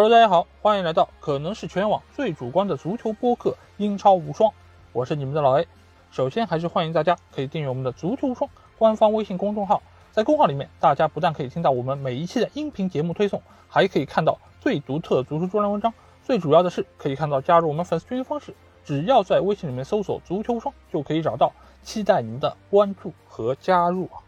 Hello，大家好，欢迎来到可能是全网最主观的足球播客《英超无双》，我是你们的老 A。首先还是欢迎大家可以订阅我们的足球无双官方微信公众号，在公号里面，大家不但可以听到我们每一期的音频节目推送，还可以看到最独特的足球专栏文章。最主要的是，可以看到加入我们粉丝群的方式，只要在微信里面搜索“足球无双”就可以找到。期待您的关注和加入啊！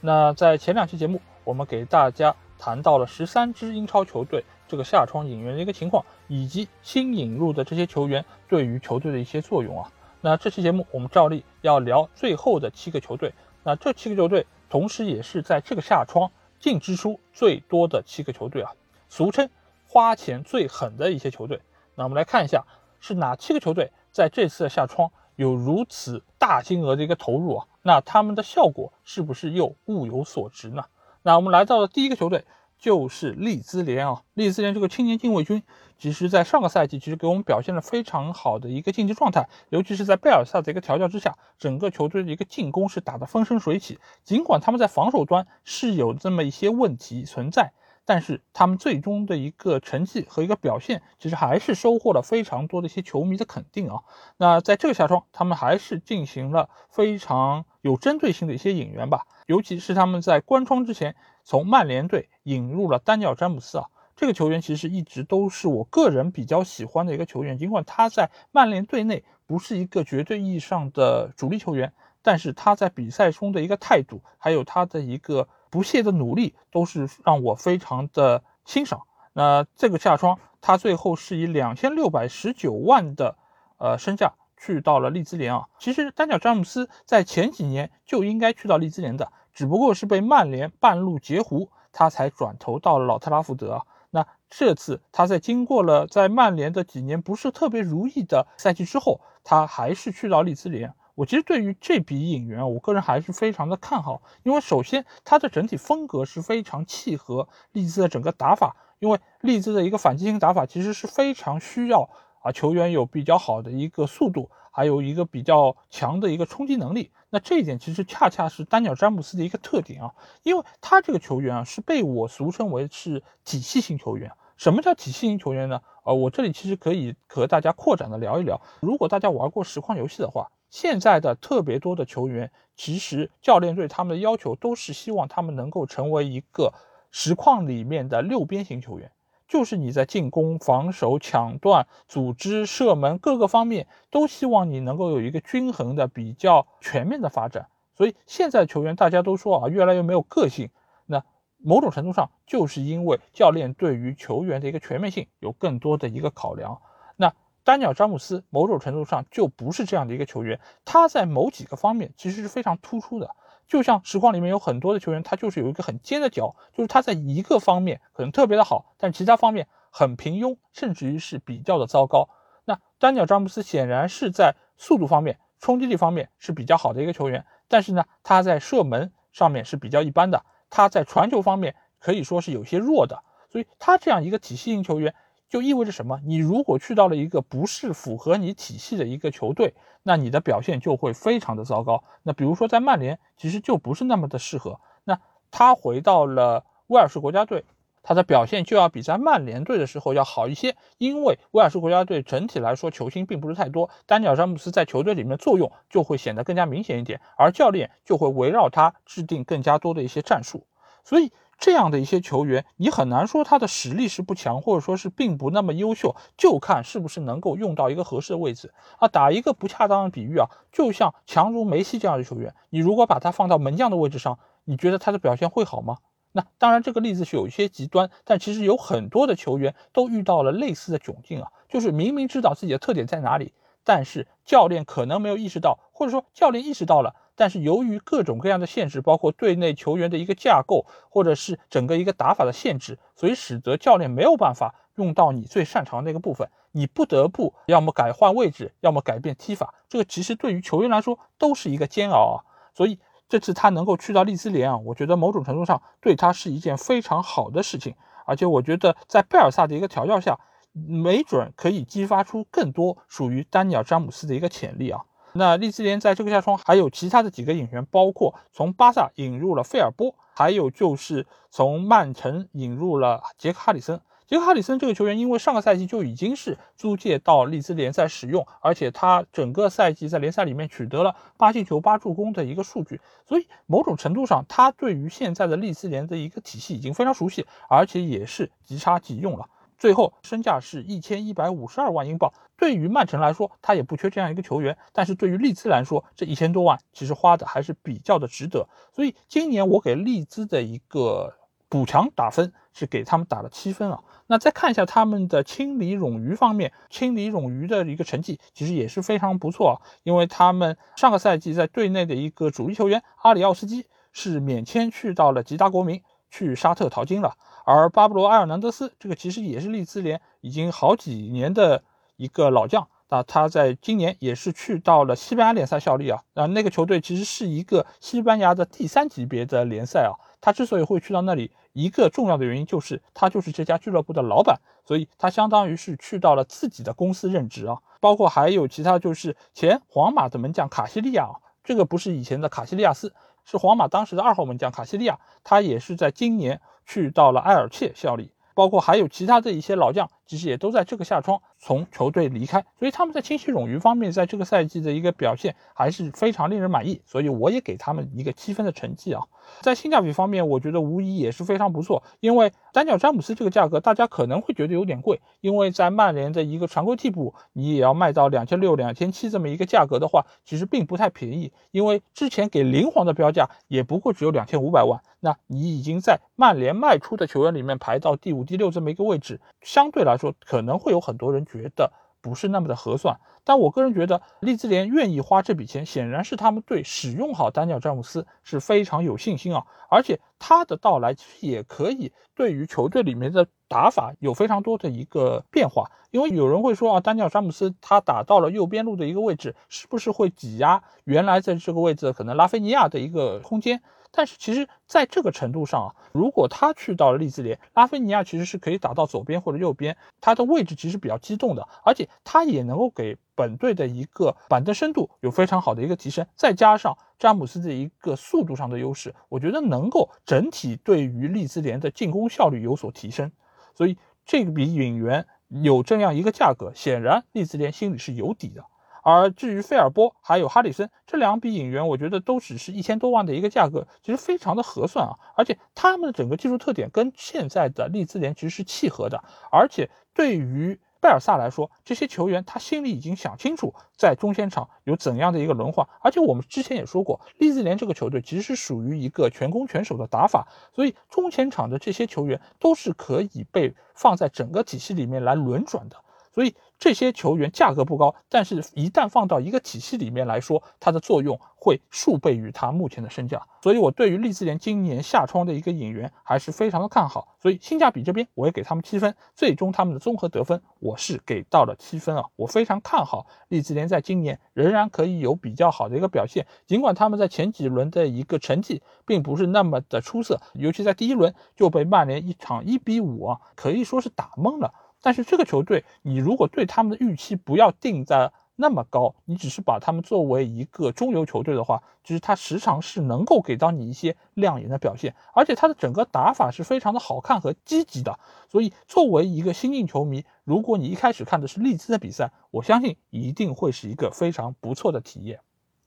那在前两期节目，我们给大家谈到了十三支英超球队这个夏窗引援的一个情况，以及新引入的这些球员对于球队的一些作用啊。那这期节目我们照例要聊最后的七个球队，那这七个球队同时也是在这个夏窗净支出最多的七个球队啊，俗称花钱最狠的一些球队。那我们来看一下是哪七个球队在这次的夏窗。有如此大金额的一个投入啊，那他们的效果是不是又物有所值呢？那我们来到了第一个球队，就是利兹联啊。利兹联这个青年禁卫军，其实在上个赛季其实给我们表现了非常好的一个竞技状态，尤其是在贝尔萨的一个调教之下，整个球队的一个进攻是打得风生水起。尽管他们在防守端是有这么一些问题存在。但是他们最终的一个成绩和一个表现，其实还是收获了非常多的一些球迷的肯定啊。那在这个夏窗，他们还是进行了非常有针对性的一些引援吧，尤其是他们在关窗之前从曼联队引入了丹尼尔·詹姆斯啊。这个球员其实一直都是我个人比较喜欢的一个球员，尽管他在曼联队内不是一个绝对意义上的主力球员，但是他在比赛中的一个态度，还有他的一个。不懈的努力都是让我非常的欣赏。那这个夏窗，他最后是以两千六百十九万的呃身价去到了利兹联啊。其实丹尼尔詹姆斯在前几年就应该去到利兹联的，只不过是被曼联半路截胡，他才转投到了老特拉福德。那这次他在经过了在曼联的几年不是特别如意的赛季之后，他还是去到利兹联。我其实对于这笔引援，我个人还是非常的看好，因为首先他的整体风格是非常契合利兹的整个打法，因为利兹的一个反击型打法其实是非常需要啊球员有比较好的一个速度，还有一个比较强的一个冲击能力。那这一点其实恰恰是丹尼尔詹姆斯的一个特点啊，因为他这个球员啊是被我俗称为是体系型球员。什么叫体系型球员呢？呃，我这里其实可以和大家扩展的聊一聊。如果大家玩过实况游戏的话。现在的特别多的球员，其实教练对他们的要求都是希望他们能够成为一个实况里面的六边形球员，就是你在进攻、防守、抢断、组织、射门各个方面都希望你能够有一个均衡的、比较全面的发展。所以现在球员大家都说啊，越来越没有个性。那某种程度上就是因为教练对于球员的一个全面性有更多的一个考量。那丹尼尔·詹姆斯某种程度上就不是这样的一个球员，他在某几个方面其实是非常突出的。就像实况里面有很多的球员，他就是有一个很尖的角，就是他在一个方面可能特别的好，但其他方面很平庸，甚至于是比较的糟糕。那丹尼尔·詹姆斯显然是在速度方面、冲击力方面是比较好的一个球员，但是呢，他在射门上面是比较一般的，他在传球方面可以说是有些弱的。所以他这样一个体系型球员。就意味着什么？你如果去到了一个不是符合你体系的一个球队，那你的表现就会非常的糟糕。那比如说在曼联，其实就不是那么的适合。那他回到了威尔士国家队，他的表现就要比在曼联队的时候要好一些，因为威尔士国家队整体来说球星并不是太多，丹尼尔詹姆斯在球队里面的作用就会显得更加明显一点，而教练就会围绕他制定更加多的一些战术，所以。这样的一些球员，你很难说他的实力是不强，或者说是并不那么优秀，就看是不是能够用到一个合适的位置啊。打一个不恰当的比喻啊，就像强如梅西这样的球员，你如果把他放到门将的位置上，你觉得他的表现会好吗？那当然，这个例子是有一些极端，但其实有很多的球员都遇到了类似的窘境啊，就是明明知道自己的特点在哪里，但是教练可能没有意识到，或者说教练意识到了。但是由于各种各样的限制，包括队内球员的一个架构，或者是整个一个打法的限制，所以使得教练没有办法用到你最擅长的那个部分，你不得不要么改换位置，要么改变踢法。这个其实对于球员来说都是一个煎熬啊。所以这次他能够去到利兹联啊，我觉得某种程度上对他是一件非常好的事情。而且我觉得在贝尔萨的一个调教下，没准可以激发出更多属于丹尼尔詹姆斯的一个潜力啊。那利兹联在这个夏窗还有其他的几个引援，包括从巴萨引入了费尔波，还有就是从曼城引入了杰克哈里森。杰克·哈里森这个球员，因为上个赛季就已经是租借到利兹联赛使用，而且他整个赛季在联赛里面取得了八进球八助攻的一个数据，所以某种程度上，他对于现在的利兹联的一个体系已经非常熟悉，而且也是即插即用了。最后身价是一千一百五十二万英镑，对于曼城来说，他也不缺这样一个球员，但是对于利兹来说，这一千多万其实花的还是比较的值得。所以今年我给利兹的一个补强打分是给他们打了七分啊。那再看一下他们的清理冗余方面，清理冗余的一个成绩其实也是非常不错啊，因为他们上个赛季在队内的一个主力球员阿里奥斯基是免签去到了吉达国民，去沙特淘金了。而巴布罗·埃尔南德斯这个其实也是利兹联已经好几年的一个老将，那他在今年也是去到了西班牙联赛效力啊，那那个球队其实是一个西班牙的第三级别的联赛啊，他之所以会去到那里，一个重要的原因就是他就是这家俱乐部的老板，所以他相当于是去到了自己的公司任职啊，包括还有其他就是前皇马的门将卡西利亚啊，这个不是以前的卡西利亚斯，是皇马当时的二号门将卡西利亚，他也是在今年。去到了埃尔切效力，包括还有其他的一些老将，其实也都在这个夏窗从球队离开，所以他们在清洗冗余方面，在这个赛季的一个表现还是非常令人满意，所以我也给他们一个七分的成绩啊。在性价比方面，我觉得无疑也是非常不错。因为单脚詹姆斯这个价格，大家可能会觉得有点贵，因为在曼联的一个常规替补，你也要卖到两千六、两千七这么一个价格的话，其实并不太便宜。因为之前给灵皇的标价也不过只有两千五百万，那你已经在曼联卖出的球员里面排到第五、第六这么一个位置，相对来说说可能会有很多人觉得。不是那么的合算，但我个人觉得利兹联愿意花这笔钱，显然是他们对使用好丹尼尔詹姆斯是非常有信心啊，而且他的到来其实也可以对于球队里面的打法有非常多的一个变化，因为有人会说啊，丹尼尔詹姆斯他打到了右边路的一个位置，是不是会挤压原来在这个位置可能拉菲尼亚的一个空间？但是其实，在这个程度上啊，如果他去到了利兹联，拉菲尼亚其实是可以打到左边或者右边，他的位置其实比较机动的，而且他也能够给本队的一个板凳深度有非常好的一个提升，再加上詹姆斯的一个速度上的优势，我觉得能够整体对于利兹联的进攻效率有所提升。所以这笔引援有这样一个价格，显然利兹联心里是有底的。而至于费尔波还有哈里森这两笔引援，我觉得都只是一千多万的一个价格，其实非常的合算啊。而且他们的整个技术特点跟现在的利兹联其实是契合的。而且对于贝尔萨来说，这些球员他心里已经想清楚在中前场有怎样的一个轮换。而且我们之前也说过，利兹联这个球队其实是属于一个全攻全守的打法，所以中前场的这些球员都是可以被放在整个体系里面来轮转的。所以这些球员价格不高，但是一旦放到一个体系里面来说，它的作用会数倍于它目前的身价。所以我对于利兹联今年夏窗的一个引援还是非常的看好。所以性价比这边我也给他们七分，最终他们的综合得分我是给到了七分啊。我非常看好利兹联在今年仍然可以有比较好的一个表现，尽管他们在前几轮的一个成绩并不是那么的出色，尤其在第一轮就被曼联一场一比五啊，可以说是打懵了。但是这个球队，你如果对他们的预期不要定在那么高，你只是把他们作为一个中游球队的话，其实他时常是能够给到你一些亮眼的表现，而且他的整个打法是非常的好看和积极的。所以作为一个新晋球迷，如果你一开始看的是利兹的比赛，我相信一定会是一个非常不错的体验。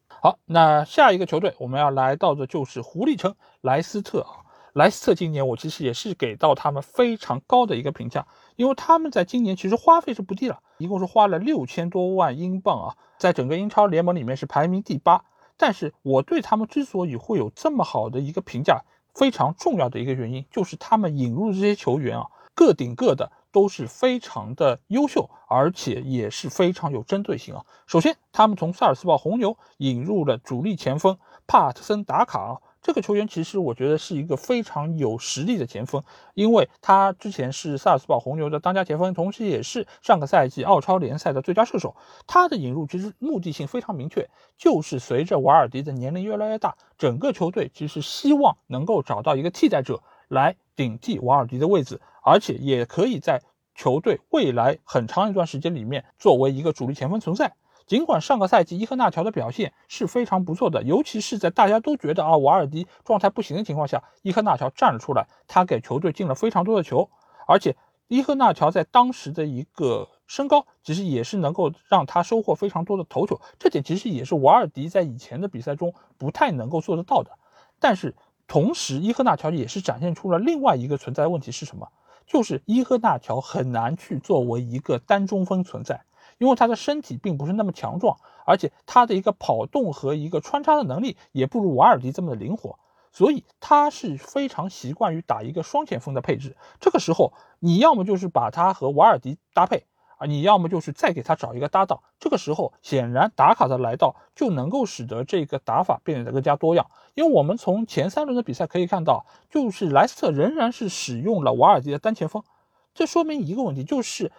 好，那下一个球队我们要来到的就是狐狸城莱斯特啊。莱斯特今年我其实也是给到他们非常高的一个评价，因为他们在今年其实花费是不低了，一共是花了六千多万英镑啊，在整个英超联盟里面是排名第八。但是我对他们之所以会有这么好的一个评价，非常重要的一个原因就是他们引入这些球员啊，个顶个的都是非常的优秀，而且也是非常有针对性啊。首先，他们从萨尔斯堡红牛引入了主力前锋帕特森达卡啊。这个球员其实我觉得是一个非常有实力的前锋，因为他之前是萨尔斯堡红牛的当家前锋，同时也是上个赛季澳超联赛的最佳射手。他的引入其实目的性非常明确，就是随着瓦尔迪的年龄越来越大，整个球队其实希望能够找到一个替代者来顶替瓦尔迪的位置，而且也可以在球队未来很长一段时间里面作为一个主力前锋存在。尽管上个赛季伊赫纳乔的表现是非常不错的，尤其是在大家都觉得啊瓦尔迪状态不行的情况下，伊赫纳乔站了出来，他给球队进了非常多的球，而且伊赫纳乔在当时的一个身高，其实也是能够让他收获非常多的头球，这点其实也是瓦尔迪在以前的比赛中不太能够做得到的。但是同时，伊赫纳乔也是展现出了另外一个存在问题是什么？就是伊赫纳乔很难去作为一个单中锋存在，因为他的身体并不是那么强壮，而且他的一个跑动和一个穿插的能力也不如瓦尔迪这么的灵活。所以他是非常习惯于打一个双前锋的配置，这个时候你要么就是把他和瓦尔迪搭配啊，你要么就是再给他找一个搭档。这个时候显然达卡的来到就能够使得这个打法变得更加多样，因为我们从前三轮的比赛可以看到，就是莱斯特仍然是使用了瓦尔迪的单前锋，这说明一个问题，就是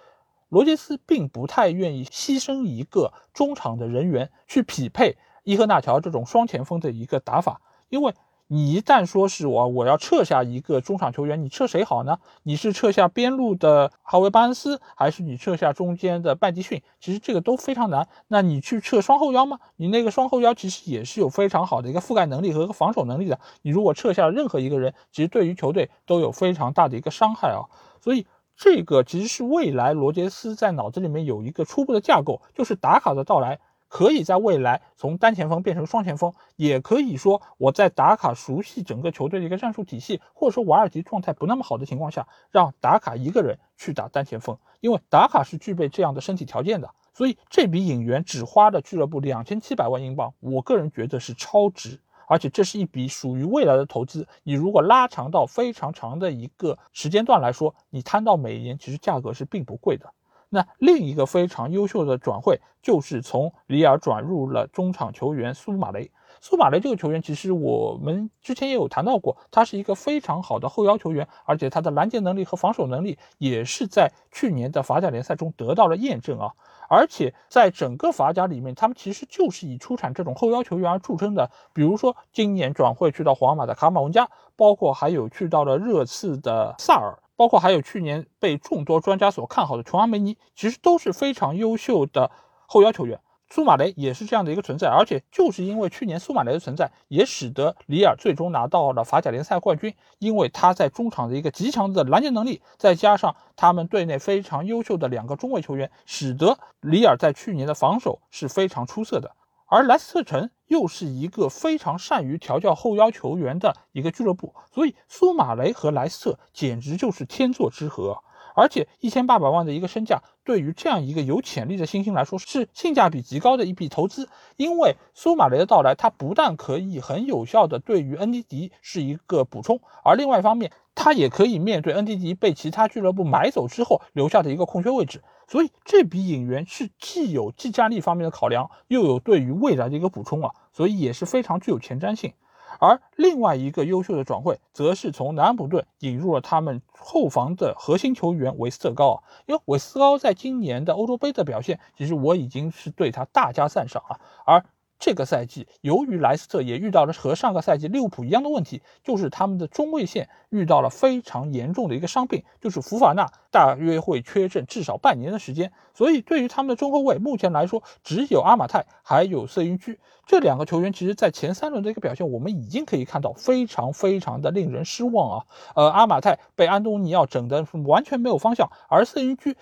罗杰斯并不太愿意牺牲一个中场的人员去匹配伊赫纳乔这种双前锋的一个打法，因为。你一旦说是我我要撤下一个中场球员，你撤谁好呢？你是撤下边路的哈维巴恩斯，还是你撤下中间的拜迪逊？其实这个都非常难。那你去撤双后腰吗？你那个双后腰其实也是有非常好的一个覆盖能力和一个防守能力的。你如果撤下任何一个人，其实对于球队都有非常大的一个伤害啊。所以这个其实是未来罗杰斯在脑子里面有一个初步的架构，就是打卡的到来。可以在未来从单前锋变成双前锋，也可以说我在打卡熟悉整个球队的一个战术体系，或者说瓦尔迪状态不那么好的情况下，让打卡一个人去打单前锋，因为打卡是具备这样的身体条件的。所以这笔引援只花了俱乐部两千七百万英镑，我个人觉得是超值，而且这是一笔属于未来的投资。你如果拉长到非常长的一个时间段来说，你摊到每年其实价格是并不贵的。那另一个非常优秀的转会，就是从里尔转入了中场球员苏马雷。苏马雷这个球员，其实我们之前也有谈到过，他是一个非常好的后腰球员，而且他的拦截能力和防守能力也是在去年的法甲联赛中得到了验证啊。而且在整个法甲里面，他们其实就是以出产这种后腰球员而著称的。比如说今年转会去到皇马的卡马文加，包括还有去到了热刺的萨尔。包括还有去年被众多专家所看好的琼阿梅尼，其实都是非常优秀的后腰球员。苏马雷也是这样的一个存在，而且就是因为去年苏马雷的存在，也使得里尔最终拿到了法甲联赛冠军。因为他在中场的一个极强的拦截能力，再加上他们队内非常优秀的两个中卫球员，使得里尔在去年的防守是非常出色的。而莱斯特城又是一个非常善于调教后腰球员的一个俱乐部，所以苏马雷和莱斯特简直就是天作之合。而且一千八百万的一个身价，对于这样一个有潜力的新星来说，是性价比极高的一笔投资。因为苏马雷的到来，他不但可以很有效的对于恩迪迪是一个补充，而另外一方面，他也可以面对恩迪迪被其他俱乐部买走之后留下的一个空缺位置。所以这笔引援是既有技战力方面的考量，又有对于未来的一个补充啊，所以也是非常具有前瞻性。而另外一个优秀的转会，则是从南安普顿引入了他们后防的核心球员韦斯特高啊，因为韦斯特高在今年的欧洲杯的表现，其实我已经是对他大加赞赏啊，而。这个赛季，由于莱斯特也遇到了和上个赛季利物浦一样的问题，就是他们的中卫线遇到了非常严重的一个伤病，就是福法纳大约会缺阵至少半年的时间。所以，对于他们的中后卫，目前来说只有阿马泰还有瑟云居这两个球员，其实在前三轮的一个表现，我们已经可以看到非常非常的令人失望啊。呃，阿马泰被安东尼奥整的完全没有方向，而瑟云居。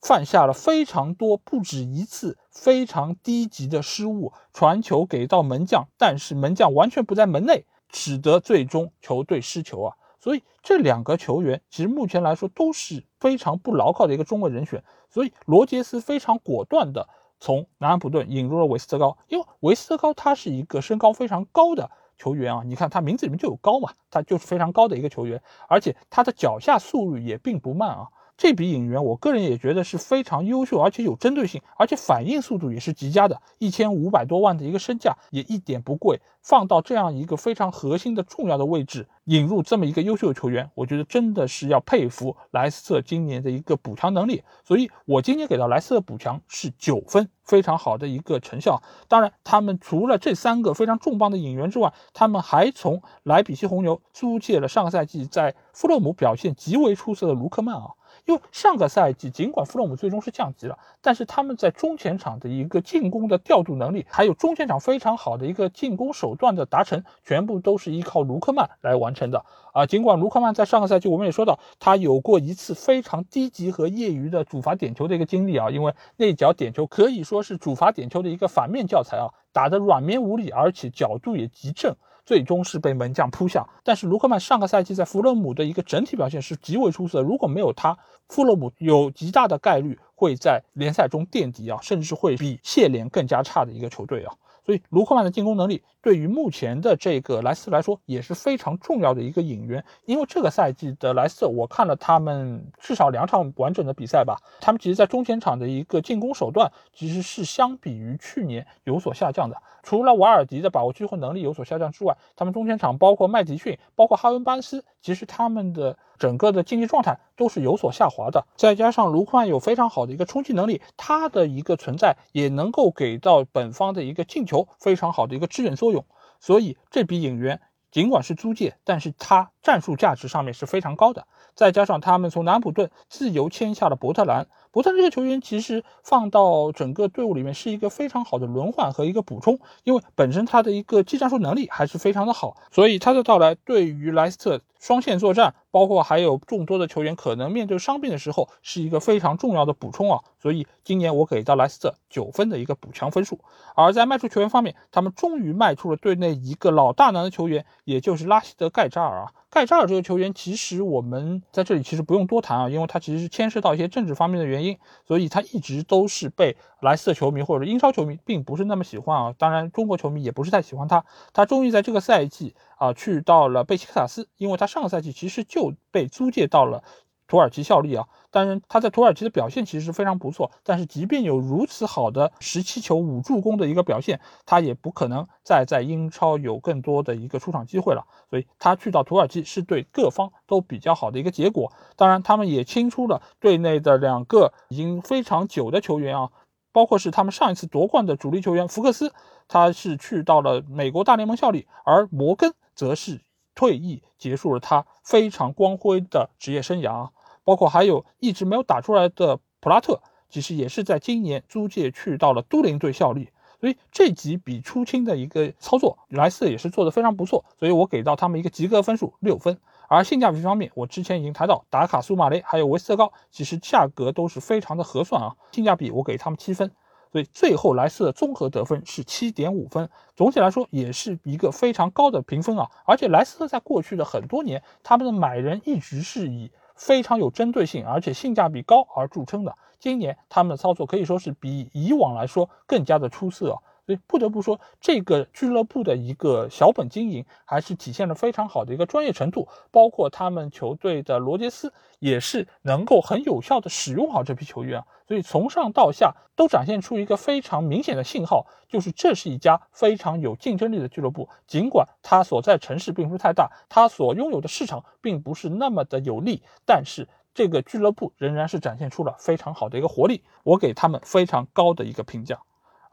犯下了非常多不止一次非常低级的失误，传球给到门将，但是门将完全不在门内，使得最终球队失球啊！所以这两个球员其实目前来说都是非常不牢靠的一个中卫人选，所以罗杰斯非常果断的从南安普顿引入了韦斯特高，因为韦斯特高他是一个身高非常高的球员啊，你看他名字里面就有高嘛，他就是非常高的一个球员，而且他的脚下速率也并不慢啊。这笔引援，我个人也觉得是非常优秀，而且有针对性，而且反应速度也是极佳的。一千五百多万的一个身价也一点不贵，放到这样一个非常核心的重要的位置，引入这么一个优秀的球员，我觉得真的是要佩服莱斯特今年的一个补强能力。所以我今年给到莱斯特补强是九分，非常好的一个成效。当然，他们除了这三个非常重磅的引援之外，他们还从莱比锡红牛租借了上个赛季在富勒姆表现极为出色的卢克曼啊。因为上个赛季尽管弗洛姆最终是降级了，但是他们在中前场的一个进攻的调度能力，还有中前场非常好的一个进攻手段的达成，全部都是依靠卢克曼来完成的啊。尽管卢克曼在上个赛季我们也说到，他有过一次非常低级和业余的主罚点球的一个经历啊，因为那脚点球可以说是主罚点球的一个反面教材啊，打得软绵无力，而且角度也极正。最终是被门将扑下，但是卢克曼上个赛季在弗洛姆的一个整体表现是极为出色，如果没有他，弗洛姆有极大的概率会在联赛中垫底啊，甚至会比谢联更加差的一个球队啊。所以卢克曼的进攻能力对于目前的这个莱斯特来说也是非常重要的一个引援，因为这个赛季的莱斯特，我看了他们至少两场完整的比赛吧，他们其实在中前场的一个进攻手段其实是相比于去年有所下降的。除了瓦尔迪的把握机会能力有所下降之外，他们中前场包括麦迪逊、包括哈文班斯，其实他们的整个的竞技状态都是有所下滑的。再加上卢克曼有非常好的一个冲击能力，他的一个存在也能够给到本方的一个进球非常好的一个支援作用。所以这笔引援尽管是租借，但是他战术价值上面是非常高的。再加上他们从南普顿自由签下了伯特兰。伯特兰这个球员其实放到整个队伍里面是一个非常好的轮换和一个补充，因为本身他的一个技战术能力还是非常的好，所以他的到来对于莱斯特双线作战，包括还有众多的球员可能面对伤病的时候，是一个非常重要的补充啊。所以今年我给到莱斯特九分的一个补强分数。而在卖出球员方面，他们终于卖出了队内一个老大难的球员，也就是拉希德·盖扎尔啊。盖扎尔这个球员，其实我们在这里其实不用多谈啊，因为他其实是牵涉到一些政治方面的原因，所以他一直都是被莱斯特球迷或者英超球迷并不是那么喜欢啊。当然，中国球迷也不是太喜欢他。他终于在这个赛季啊去到了贝西克塔斯，因为他上个赛季其实就被租借到了。土耳其效力啊，当然他在土耳其的表现其实是非常不错，但是即便有如此好的十七球五助攻的一个表现，他也不可能再在英超有更多的一个出场机会了。所以他去到土耳其是对各方都比较好的一个结果。当然，他们也清出了队内的两个已经非常久的球员啊，包括是他们上一次夺冠的主力球员福克斯，他是去到了美国大联盟效力，而摩根则是退役结束了他非常光辉的职业生涯。包括还有一直没有打出来的普拉特，其实也是在今年租借去到了都灵队效力，所以这几笔出清的一个操作，莱斯也是做的非常不错，所以我给到他们一个及格分数六分。而性价比方面，我之前已经谈到达卡苏马雷还有维斯特高，其实价格都是非常的合算啊，性价比我给他们七分，所以最后莱斯特综合得分是七点五分，总体来说也是一个非常高的评分啊。而且莱斯特在过去的很多年，他们的买人一直是以非常有针对性，而且性价比高而著称的。今年他们的操作可以说是比以往来说更加的出色。所以不得不说，这个俱乐部的一个小本经营还是体现了非常好的一个专业程度。包括他们球队的罗杰斯也是能够很有效的使用好这批球员。所以从上到下都展现出一个非常明显的信号，就是这是一家非常有竞争力的俱乐部。尽管它所在城市并不是太大，它所拥有的市场并不是那么的有利，但是这个俱乐部仍然是展现出了非常好的一个活力。我给他们非常高的一个评价。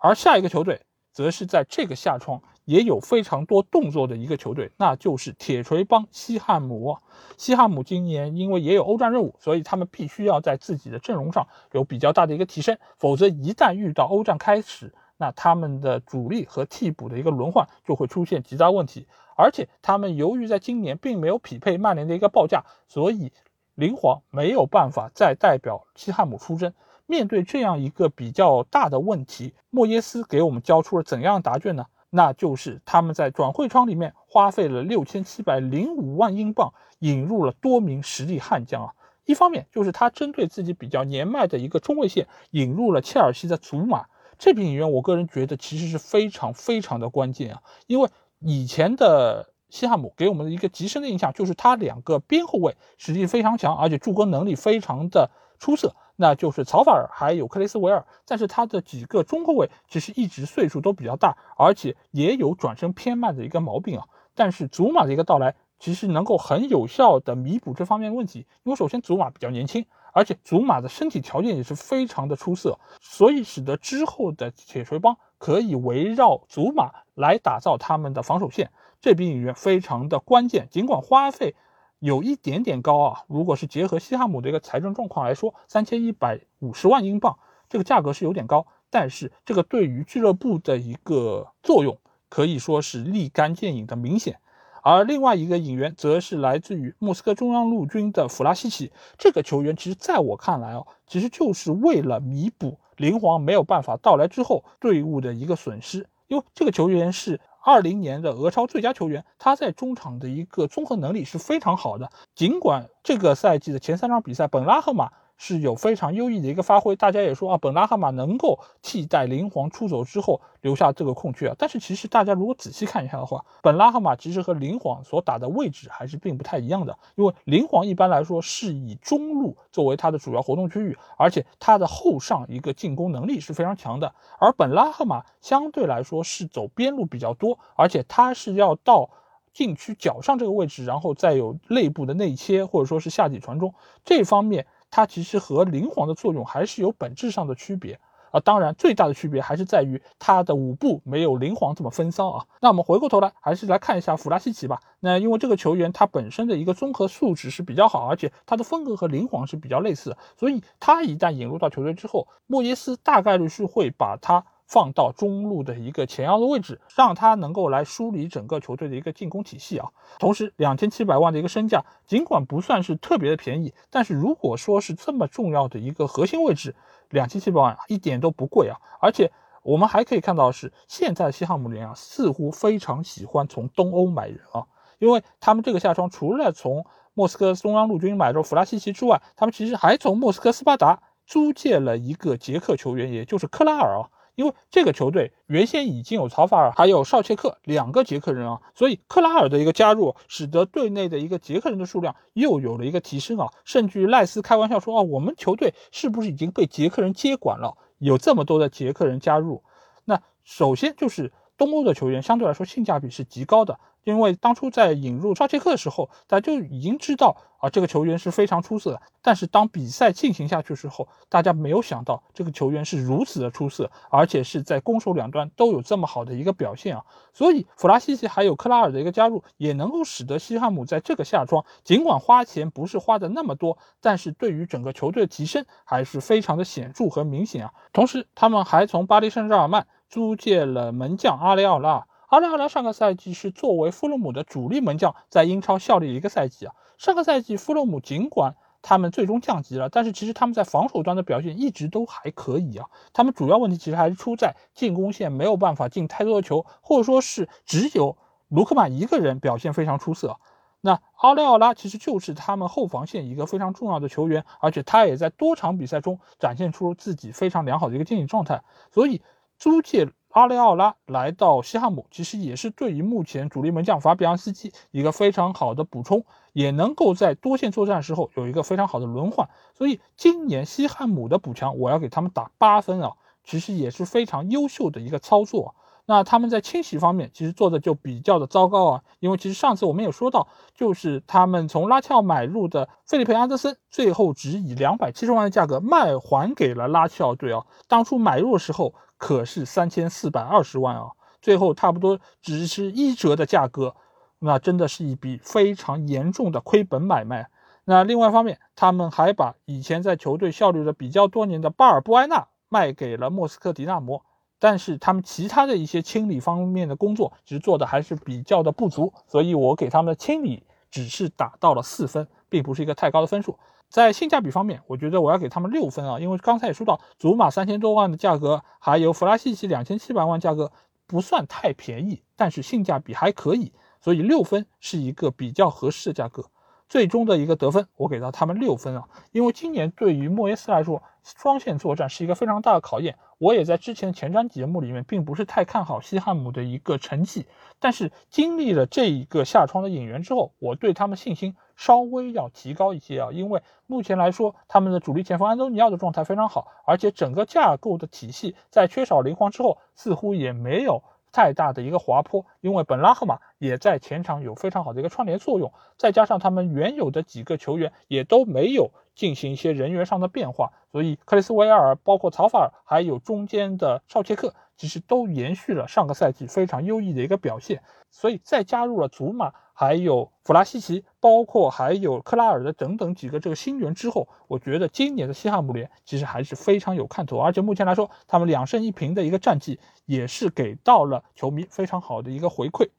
而下一个球队，则是在这个夏窗也有非常多动作的一个球队，那就是铁锤帮西汉姆。西汉姆今年因为也有欧战任务，所以他们必须要在自己的阵容上有比较大的一个提升，否则一旦遇到欧战开始，那他们的主力和替补的一个轮换就会出现极大问题。而且他们由于在今年并没有匹配曼联的一个报价，所以林皇没有办法再代表西汉姆出征。面对这样一个比较大的问题，莫耶斯给我们交出了怎样答卷呢？那就是他们在转会窗里面花费了六千七百零五万英镑，引入了多名实力悍将啊。一方面就是他针对自己比较年迈的一个中卫线，引入了切尔西的祖马。这笔引援，我个人觉得其实是非常非常的关键啊，因为以前的西汉姆给我们的一个极深的印象就是他两个边后卫实力非常强，而且助攻能力非常的出色。那就是曹法尔还有克雷斯维尔，但是他的几个中后卫其实一直岁数都比较大，而且也有转身偏慢的一个毛病啊。但是祖马的一个到来，其实能够很有效的弥补这方面问题。因为首先祖马比较年轻，而且祖马的身体条件也是非常的出色，所以使得之后的铁锤帮可以围绕祖马来打造他们的防守线。这笔引援非常的关键，尽管花费有一点点高啊。如果是结合西汉姆的一个财政状况来说，三千一百五十万英镑这个价格是有点高，但是这个对于俱乐部的一个作用可以说是立竿见影的明显。而另外一个引援则是来自于莫斯科中央陆军的弗拉西奇，这个球员其实在我看来哦，其实就是为了弥补林皇没有办法到来之后队伍的一个损失，因为这个球员是二零年的俄超最佳球员，他在中场的一个综合能力是非常好的，尽管这个赛季的前三场比赛本拉赫马。是有非常优异的一个发挥，大家也说啊，本拉哈马能够替代林皇出走之后留下这个空缺啊。但是其实大家如果仔细看一下的话，本拉哈马其实和林皇所打的位置还是并不太一样的，因为林皇一般来说是以中路作为他的主要活动区域，而且他的后上一个进攻能力是非常强的，而本拉赫马相对来说是走边路比较多，而且他是要到禁区角上这个位置，然后再有内部的内切或者说是下底传中这方面。它其实和灵皇的作用还是有本质上的区别啊，当然最大的区别还是在于它的舞步没有灵皇这么风骚啊。那我们回过头来，还是来看一下弗拉西奇吧。那因为这个球员他本身的一个综合素质是比较好，而且他的风格和灵皇是比较类似，所以他一旦引入到球队之后，莫耶斯大概率是会把他。放到中路的一个前腰的位置，让他能够来梳理整个球队的一个进攻体系啊。同时，两千七百万的一个身价，尽管不算是特别的便宜，但是如果说是这么重要的一个核心位置，两千七百万一点都不贵啊。而且我们还可以看到是，现在西汉姆联啊似乎非常喜欢从东欧买人啊，因为他们这个夏窗除了从莫斯科中央陆军买入弗拉西奇之外，他们其实还从莫斯科斯巴达租借了一个捷克球员，也就是克拉尔啊。因为这个球队原先已经有曹法尔还有绍切克两个捷克人啊，所以克拉尔的一个加入，使得队内的一个捷克人的数量又有了一个提升啊。甚至于赖斯开玩笑说：“啊，我们球队是不是已经被捷克人接管了？有这么多的捷克人加入，那首先就是东欧的球员相对来说性价比是极高的。”因为当初在引入绍切克的时候，大家就已经知道啊，这个球员是非常出色的。但是当比赛进行下去之后，大家没有想到这个球员是如此的出色，而且是在攻守两端都有这么好的一个表现啊。所以弗拉西奇还有克拉尔的一个加入，也能够使得西汉姆在这个夏窗，尽管花钱不是花的那么多，但是对于整个球队的提升还是非常的显著和明显啊。同时，他们还从巴黎圣日耳曼租借了门将阿雷奥拉。阿雷奥拉上个赛季是作为弗洛姆的主力门将，在英超效力一个赛季啊。上个赛季弗洛姆尽管他们最终降级了，但是其实他们在防守端的表现一直都还可以啊。他们主要问题其实还是出在进攻线没有办法进太多的球，或者说是只有卢克曼一个人表现非常出色。那阿雷奥拉其实就是他们后防线一个非常重要的球员，而且他也在多场比赛中展现出自己非常良好的一个竞技状态，所以租借。阿雷奥拉来到西汉姆，其实也是对于目前主力门将法比昂斯基一个非常好的补充，也能够在多线作战时候有一个非常好的轮换。所以今年西汉姆的补强，我要给他们打八分啊，其实也是非常优秀的一个操作。那他们在清洗方面其实做的就比较的糟糕啊，因为其实上次我们也说到，就是他们从拉乔买入的费利佩安德森，最后只以两百七十万的价格卖还给了拉齐奥队啊。当初买入的时候。可是三千四百二十万啊，最后差不多只是一折的价格，那真的是一笔非常严重的亏本买卖。那另外一方面，他们还把以前在球队效力了比较多年的巴尔布埃纳卖给了莫斯科迪纳摩，但是他们其他的一些清理方面的工作其实做的还是比较的不足，所以我给他们的清理只是打到了四分，并不是一个太高的分数。在性价比方面，我觉得我要给他们六分啊，因为刚才也说到，祖马三千多万的价格，还有弗拉西奇两千七百万价格，不算太便宜，但是性价比还可以，所以六分是一个比较合适的价格。最终的一个得分，我给到他们六分啊，因为今年对于莫耶斯来说，双线作战是一个非常大的考验。我也在之前的前瞻节目里面，并不是太看好西汉姆的一个成绩，但是经历了这一个下窗的引援之后，我对他们信心稍微要提高一些啊，因为目前来说，他们的主力前锋安东尼奥的状态非常好，而且整个架构的体系在缺少灵皇之后，似乎也没有。太大的一个滑坡，因为本拉赫马也在前场有非常好的一个串联作用，再加上他们原有的几个球员也都没有进行一些人员上的变化，所以克里斯维尔、包括曹法尔还有中间的绍切克其实都延续了上个赛季非常优异的一个表现。所以再加入了祖马，还有弗拉西奇，包括还有克拉尔的等等几个这个新援之后，我觉得今年的西汉姆联其实还是非常有看头。而且目前来说，他们两胜一平的一个战绩，也是给到了球迷非常好的一个回馈。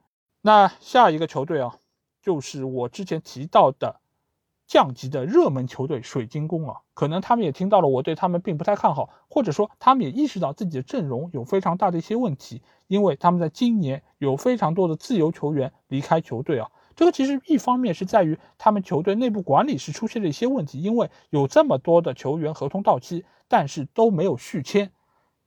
那下一个球队啊，就是我之前提到的。降级的热门球队水晶宫啊，可能他们也听到了我对他们并不太看好，或者说他们也意识到自己的阵容有非常大的一些问题，因为他们在今年有非常多的自由球员离开球队啊。这个其实一方面是在于他们球队内部管理是出现了一些问题，因为有这么多的球员合同到期，但是都没有续签，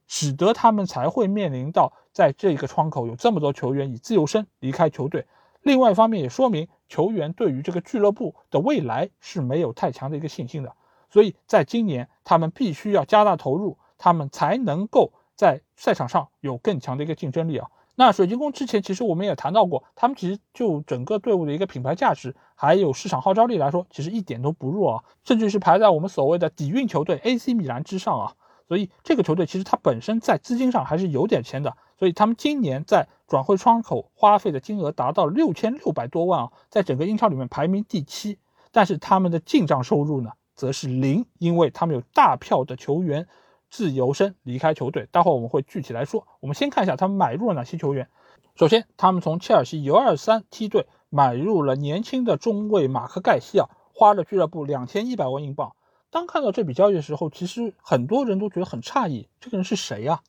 使得他们才会面临到在这个窗口有这么多球员以自由身离开球队。另外一方面也说明球员对于这个俱乐部的未来是没有太强的一个信心的，所以在今年他们必须要加大投入，他们才能够在赛场上有更强的一个竞争力啊。那水晶宫之前其实我们也谈到过，他们其实就整个队伍的一个品牌价值还有市场号召力来说，其实一点都不弱啊，甚至是排在我们所谓的底蕴球队 AC 米兰之上啊。所以这个球队其实它本身在资金上还是有点钱的，所以他们今年在转会窗口花费的金额达到六千六百多万啊，在整个英超里面排名第七。但是他们的进账收入呢，则是零，因为他们有大票的球员自由身离开球队。待会我们会具体来说。我们先看一下他们买入了哪些球员。首先，他们从切尔西 U23 梯队买入了年轻的中卫马克盖西啊，花了俱乐部两千一百万英镑。当看到这笔交易的时候，其实很多人都觉得很诧异，这个人是谁呀？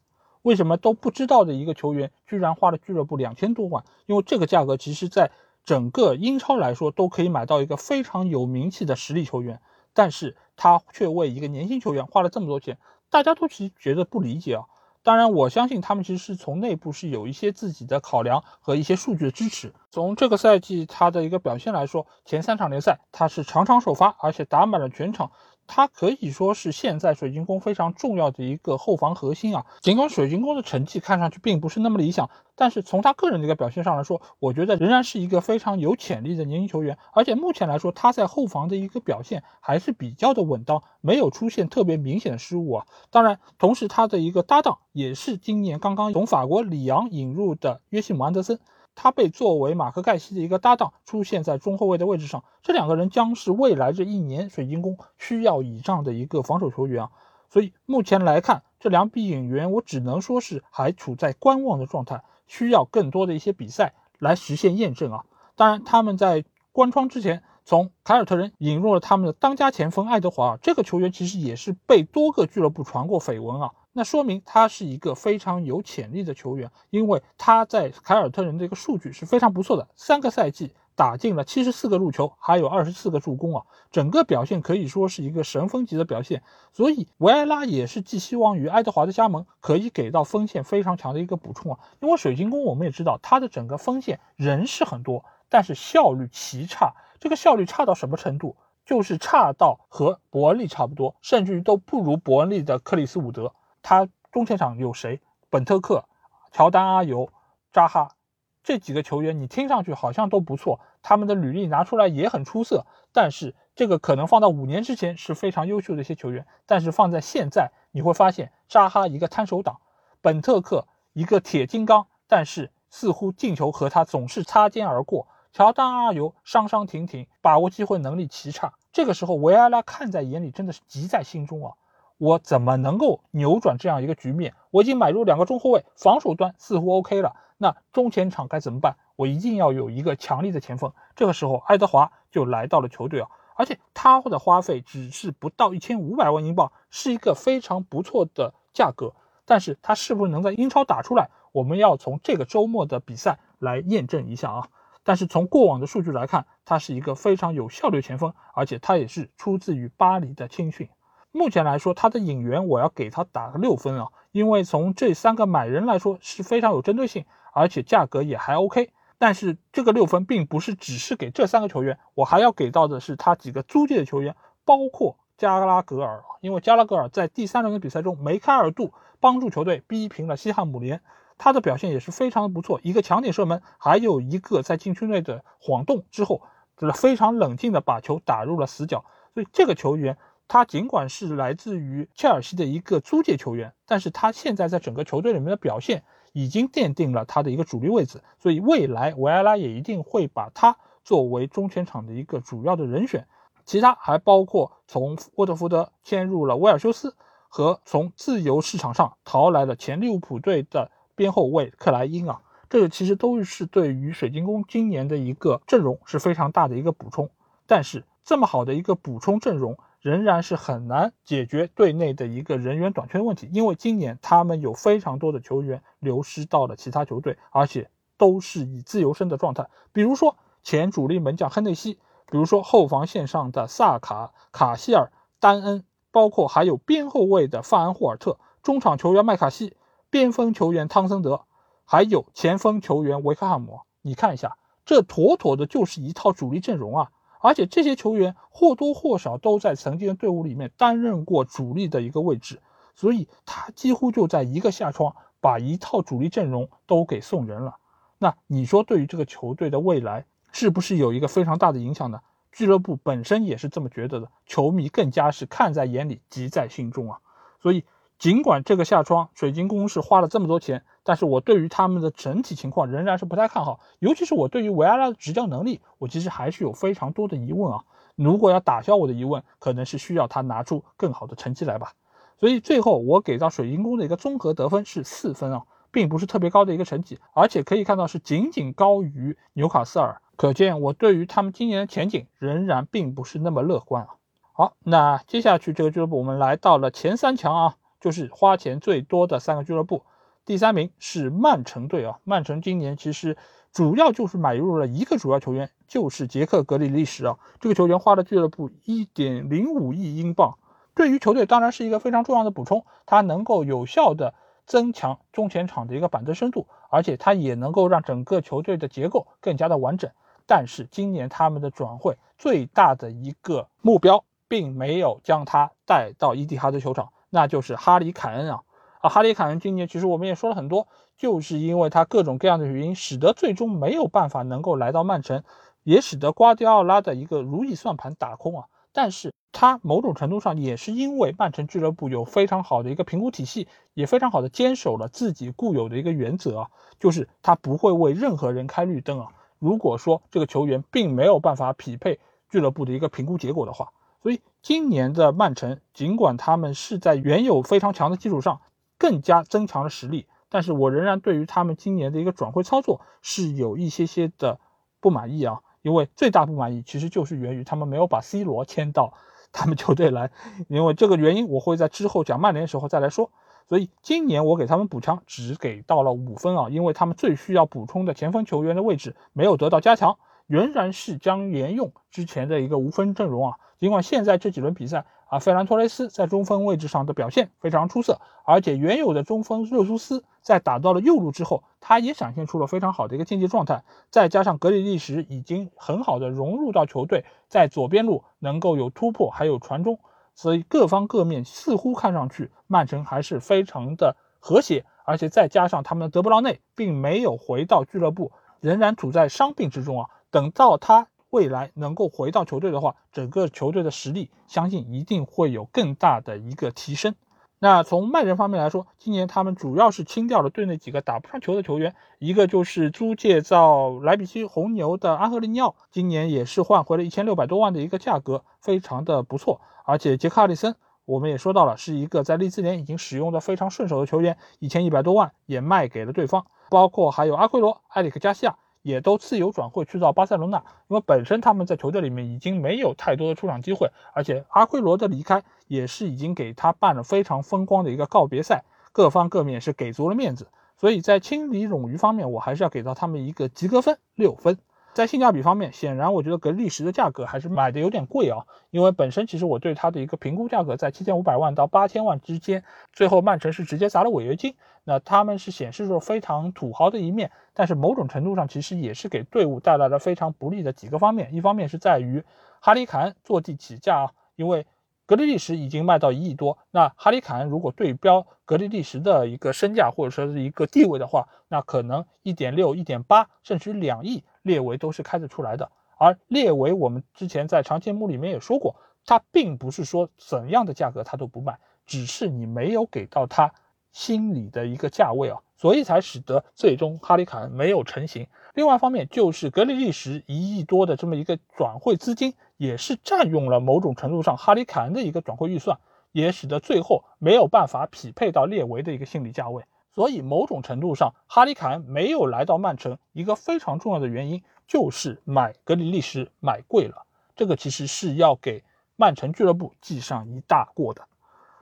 为什么都不知道的一个球员，居然花了俱乐部两千多万？因为这个价格，其实在整个英超来说，都可以买到一个非常有名气的实力球员，但是他却为一个年轻球员花了这么多钱，大家都其实觉得不理解啊。当然，我相信他们其实是从内部是有一些自己的考量和一些数据的支持。从这个赛季他的一个表现来说，前三场联赛他是场场首发，而且打满了全场。他可以说是现在水晶宫非常重要的一个后防核心啊。尽管水晶宫的成绩看上去并不是那么理想，但是从他个人的一个表现上来说，我觉得仍然是一个非常有潜力的年轻球员。而且目前来说，他在后防的一个表现还是比较的稳当，没有出现特别明显的失误啊。当然，同时他的一个搭档也是今年刚刚从法国里昂引入的约西姆安德森。他被作为马克盖西的一个搭档出现在中后卫的位置上，这两个人将是未来这一年水晶宫需要倚仗的一个防守球员啊。所以目前来看，这两笔引援我只能说是还处在观望的状态，需要更多的一些比赛来实现验证啊。当然，他们在关窗之前从凯尔特人引入了他们的当家前锋爱德华，这个球员其实也是被多个俱乐部传过绯闻啊。那说明他是一个非常有潜力的球员，因为他在凯尔特人的一个数据是非常不错的，三个赛季打进了七十四个入球，还有二十四个助攻啊，整个表现可以说是一个神锋级的表现。所以维埃拉也是寄希望于爱德华的加盟，可以给到锋线非常强的一个补充啊。因为水晶宫我们也知道，他的整个锋线人是很多，但是效率奇差。这个效率差到什么程度？就是差到和伯恩利差不多，甚至于都不如伯恩利的克里斯伍德。他中前场有谁？本特克、乔丹、阿尤、扎哈这几个球员，你听上去好像都不错，他们的履历拿出来也很出色。但是这个可能放到五年之前是非常优秀的一些球员，但是放在现在，你会发现扎哈一个摊手党，本特克一个铁金刚，但是似乎进球和他总是擦肩而过。乔丹、阿尤伤伤停停，把握机会能力奇差。这个时候维埃拉看在眼里，真的是急在心中啊。我怎么能够扭转这样一个局面？我已经买入两个中后卫，防守端似乎 OK 了。那中前场该怎么办？我一定要有一个强力的前锋。这个时候，爱德华就来到了球队啊，而且他的花费只是不到一千五百万英镑，是一个非常不错的价格。但是他是不是能在英超打出来？我们要从这个周末的比赛来验证一下啊。但是从过往的数据来看，他是一个非常有效率前锋，而且他也是出自于巴黎的青训。目前来说，他的引援我要给他打个六分啊，因为从这三个买人来说是非常有针对性，而且价格也还 OK。但是这个六分并不是只是给这三个球员，我还要给到的是他几个租借的球员，包括加拉格尔，因为加拉格尔在第三轮的比赛中梅开二度，帮助球队逼平了西汉姆联，他的表现也是非常的不错，一个强点射门，还有一个在禁区内的晃动之后，就是非常冷静的把球打入了死角，所以这个球员。他尽管是来自于切尔西的一个租借球员，但是他现在在整个球队里面的表现已经奠定了他的一个主力位置，所以未来维埃拉也一定会把他作为中前场的一个主要的人选。其他还包括从沃特福德签入了威尔修斯，和从自由市场上淘来了前利物浦队的边后卫克莱因啊，这个其实都是对于水晶宫今年的一个阵容是非常大的一个补充。但是这么好的一个补充阵容。仍然是很难解决队内的一个人员短缺问题，因为今年他们有非常多的球员流失到了其他球队，而且都是以自由身的状态。比如说前主力门将亨内西，比如说后防线上的萨卡、卡希尔、丹恩，包括还有边后卫的范安霍尔特，中场球员麦卡锡，边锋球员汤森德，还有前锋球员维克汉姆。你看一下，这妥妥的就是一套主力阵容啊！而且这些球员或多或少都在曾经的队伍里面担任过主力的一个位置，所以他几乎就在一个下窗把一套主力阵容都给送人了。那你说对于这个球队的未来是不是有一个非常大的影响呢？俱乐部本身也是这么觉得的，球迷更加是看在眼里，急在心中啊。所以尽管这个下窗水晶宫是花了这么多钱。但是我对于他们的整体情况仍然是不太看好，尤其是我对于维埃拉的执教能力，我其实还是有非常多的疑问啊。如果要打消我的疑问，可能是需要他拿出更好的成绩来吧。所以最后我给到水晶宫的一个综合得分是四分啊，并不是特别高的一个成绩，而且可以看到是仅仅高于纽卡斯尔，可见我对于他们今年的前景仍然并不是那么乐观啊。好，那接下去这个俱乐部我们来到了前三强啊，就是花钱最多的三个俱乐部。第三名是曼城队啊，曼城今年其实主要就是买入了一个主要球员，就是杰克格里利什啊。这个球员花了俱乐部一点零五亿英镑，对于球队当然是一个非常重要的补充，它能够有效的增强中前场的一个板凳深度，而且它也能够让整个球队的结构更加的完整。但是今年他们的转会最大的一个目标，并没有将他带到伊蒂哈德球场，那就是哈里凯恩啊。啊，哈里凯恩今年其实我们也说了很多，就是因为他各种各样的原因，使得最终没有办法能够来到曼城，也使得瓜迪奥拉的一个如意算盘打空啊。但是他某种程度上也是因为曼城俱乐部有非常好的一个评估体系，也非常好的坚守了自己固有的一个原则啊，就是他不会为任何人开绿灯啊。如果说这个球员并没有办法匹配俱乐部的一个评估结果的话，所以今年的曼城尽管他们是在原有非常强的基础上。更加增强了实力，但是我仍然对于他们今年的一个转会操作是有一些些的不满意啊，因为最大不满意其实就是源于他们没有把 C 罗签到他们球队来，因为这个原因我会在之后讲曼联的时候再来说。所以今年我给他们补强只给到了五分啊，因为他们最需要补充的前锋球员的位置没有得到加强，仍然是将沿用之前的一个无分阵容啊。尽管现在这几轮比赛。啊，费兰托雷斯在中锋位置上的表现非常出色，而且原有的中锋热苏斯在打到了右路之后，他也展现出了非常好的一个竞技状态。再加上格里利什已经很好的融入到球队，在左边路能够有突破，还有传中，所以各方各面似乎看上去曼城还是非常的和谐。而且再加上他们的德布劳内并没有回到俱乐部，仍然处在伤病之中啊，等到他。未来能够回到球队的话，整个球队的实力相信一定会有更大的一个提升。那从卖人方面来说，今年他们主要是清掉了队内几个打不上球的球员，一个就是租借到莱比锡红牛的安赫利尼奥，今年也是换回了一千六百多万的一个价格，非常的不错。而且杰克阿里森，我们也说到了，是一个在利兹联已经使用的非常顺手的球员，一千一百多万也卖给了对方，包括还有阿奎罗、埃里克加西亚。也都自由转会去到巴塞罗那，因为本身他们在球队里面已经没有太多的出场机会，而且阿奎罗的离开也是已经给他办了非常风光的一个告别赛，各方各面是给足了面子，所以在清理冗余方面，我还是要给到他们一个及格分六分。在性价比方面，显然我觉得格利什的价格还是买的有点贵啊，因为本身其实我对他的一个评估价格在七千五百万到八千万之间，最后曼城是直接砸了违约金，那他们是显示出非常土豪的一面，但是某种程度上其实也是给队伍带来了非常不利的几个方面，一方面是在于哈里坎坐地起价啊，因为。格里利什已经卖到一亿多，那哈里凯恩如果对标格里利什的一个身价或者说是一个地位的话，那可能一点六、一点八甚至两亿列维都是开得出来的。而列维，我们之前在长节目里面也说过，他并不是说怎样的价格他都不卖，只是你没有给到他心里的一个价位啊，所以才使得最终哈里凯恩没有成型。另外一方面就是格里利什一亿多的这么一个转会资金，也是占用了某种程度上哈里凯恩的一个转会预算，也使得最后没有办法匹配到列维的一个心理价位。所以某种程度上，哈里凯恩没有来到曼城，一个非常重要的原因就是买格里利什买贵了。这个其实是要给曼城俱乐部记上一大过的。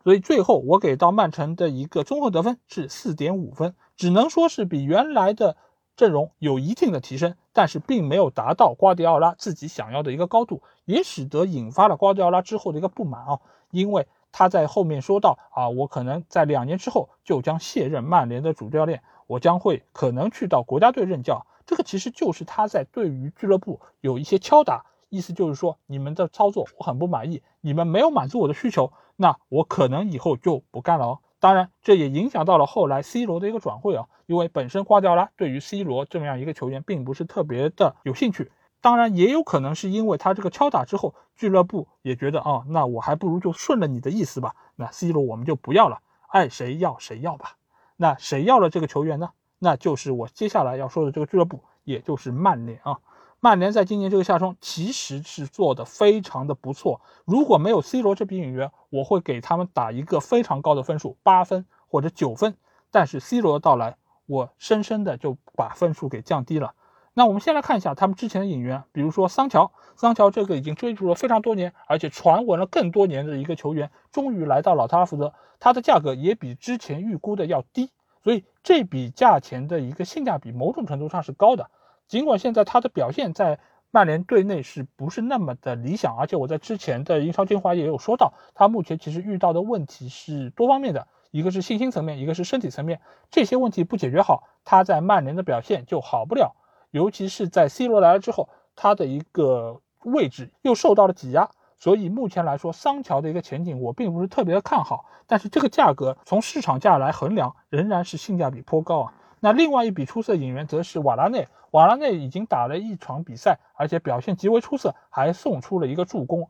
所以最后我给到曼城的一个综合得分是四点五分，只能说是比原来的。阵容有一定的提升，但是并没有达到瓜迪奥拉自己想要的一个高度，也使得引发了瓜迪奥拉之后的一个不满啊。因为他在后面说到啊，我可能在两年之后就将卸任曼联的主教练，我将会可能去到国家队任教。这个其实就是他在对于俱乐部有一些敲打，意思就是说你们的操作我很不满意，你们没有满足我的需求，那我可能以后就不干了哦。当然，这也影响到了后来 C 罗的一个转会啊，因为本身瓜迪奥拉对于 C 罗这么样一个球员并不是特别的有兴趣。当然，也有可能是因为他这个敲打之后，俱乐部也觉得啊，那我还不如就顺了你的意思吧，那 C 罗我们就不要了，爱谁要谁要吧。那谁要了这个球员呢？那就是我接下来要说的这个俱乐部，也就是曼联啊。曼联在今年这个夏窗其实是做的非常的不错。如果没有 C 罗这笔引援，我会给他们打一个非常高的分数，八分或者九分。但是 C 罗的到来，我深深的就把分数给降低了。那我们先来看一下他们之前的引援，比如说桑乔，桑乔这个已经追逐了非常多年，而且传闻了更多年的一个球员，终于来到老特拉福德，他的价格也比之前预估的要低，所以这笔价钱的一个性价比，某种程度上是高的。尽管现在他的表现在曼联队内是不是那么的理想，而且我在之前的英超精华也有说到，他目前其实遇到的问题是多方面的，一个是信心层面，一个是身体层面，这些问题不解决好，他在曼联的表现就好不了。尤其是在 C 罗来了之后，他的一个位置又受到了挤压，所以目前来说，桑乔的一个前景我并不是特别的看好。但是这个价格从市场价来衡量，仍然是性价比颇高啊。那另外一笔出色引援则是瓦拉内，瓦拉内已经打了一场比赛，而且表现极为出色，还送出了一个助攻，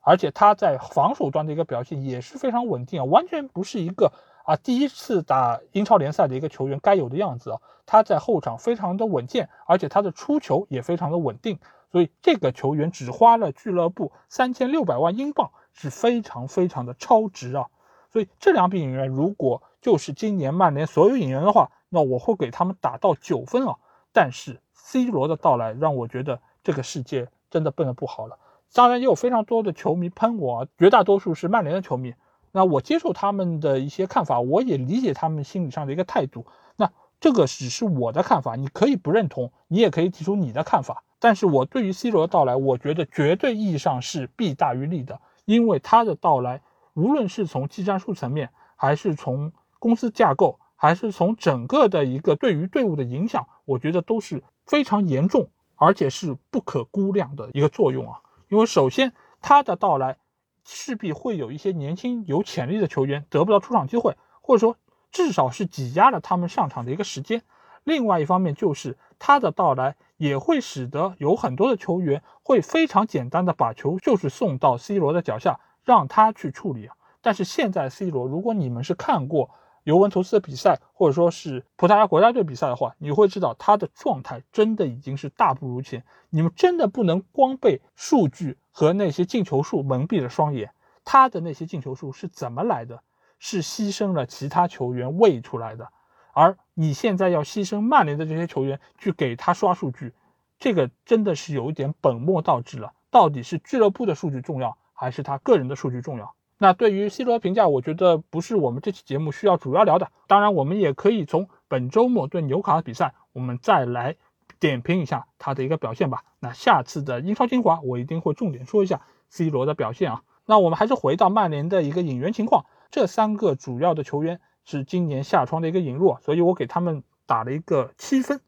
而且他在防守端的一个表现也是非常稳定啊，完全不是一个啊第一次打英超联赛的一个球员该有的样子啊，他在后场非常的稳健，而且他的出球也非常的稳定，所以这个球员只花了俱乐部三千六百万英镑是非常非常的超值啊，所以这两笔引援如果就是今年曼联所有引援的话。那我会给他们打到九分啊，但是 C 罗的到来让我觉得这个世界真的变得不好了。当然也有非常多的球迷喷我，绝大多数是曼联的球迷。那我接受他们的一些看法，我也理解他们心理上的一个态度。那这个只是我的看法，你可以不认同，你也可以提出你的看法。但是我对于 C 罗的到来，我觉得绝对意义上是弊大于利的，因为他的到来，无论是从技战术层面，还是从公司架构。还是从整个的一个对于队伍的影响，我觉得都是非常严重，而且是不可估量的一个作用啊。因为首先他的到来，势必会有一些年轻有潜力的球员得不到出场机会，或者说至少是挤压了他们上场的一个时间。另外一方面就是他的到来也会使得有很多的球员会非常简单的把球就是送到 C 罗的脚下，让他去处理啊。但是现在 C 罗，如果你们是看过。尤文图斯的比赛，或者说是葡萄牙国家队比赛的话，你会知道他的状态真的已经是大不如前。你们真的不能光被数据和那些进球数蒙蔽了双眼。他的那些进球数是怎么来的？是牺牲了其他球员喂出来的。而你现在要牺牲曼联的这些球员去给他刷数据，这个真的是有一点本末倒置了。到底是俱乐部的数据重要，还是他个人的数据重要？那对于 C 罗的评价，我觉得不是我们这期节目需要主要聊的。当然，我们也可以从本周末对纽卡的比赛，我们再来点评一下他的一个表现吧。那下次的英超精华，我一定会重点说一下 C 罗的表现啊。那我们还是回到曼联的一个引援情况，这三个主要的球员是今年夏窗的一个引入，所以我给他们打了一个七分。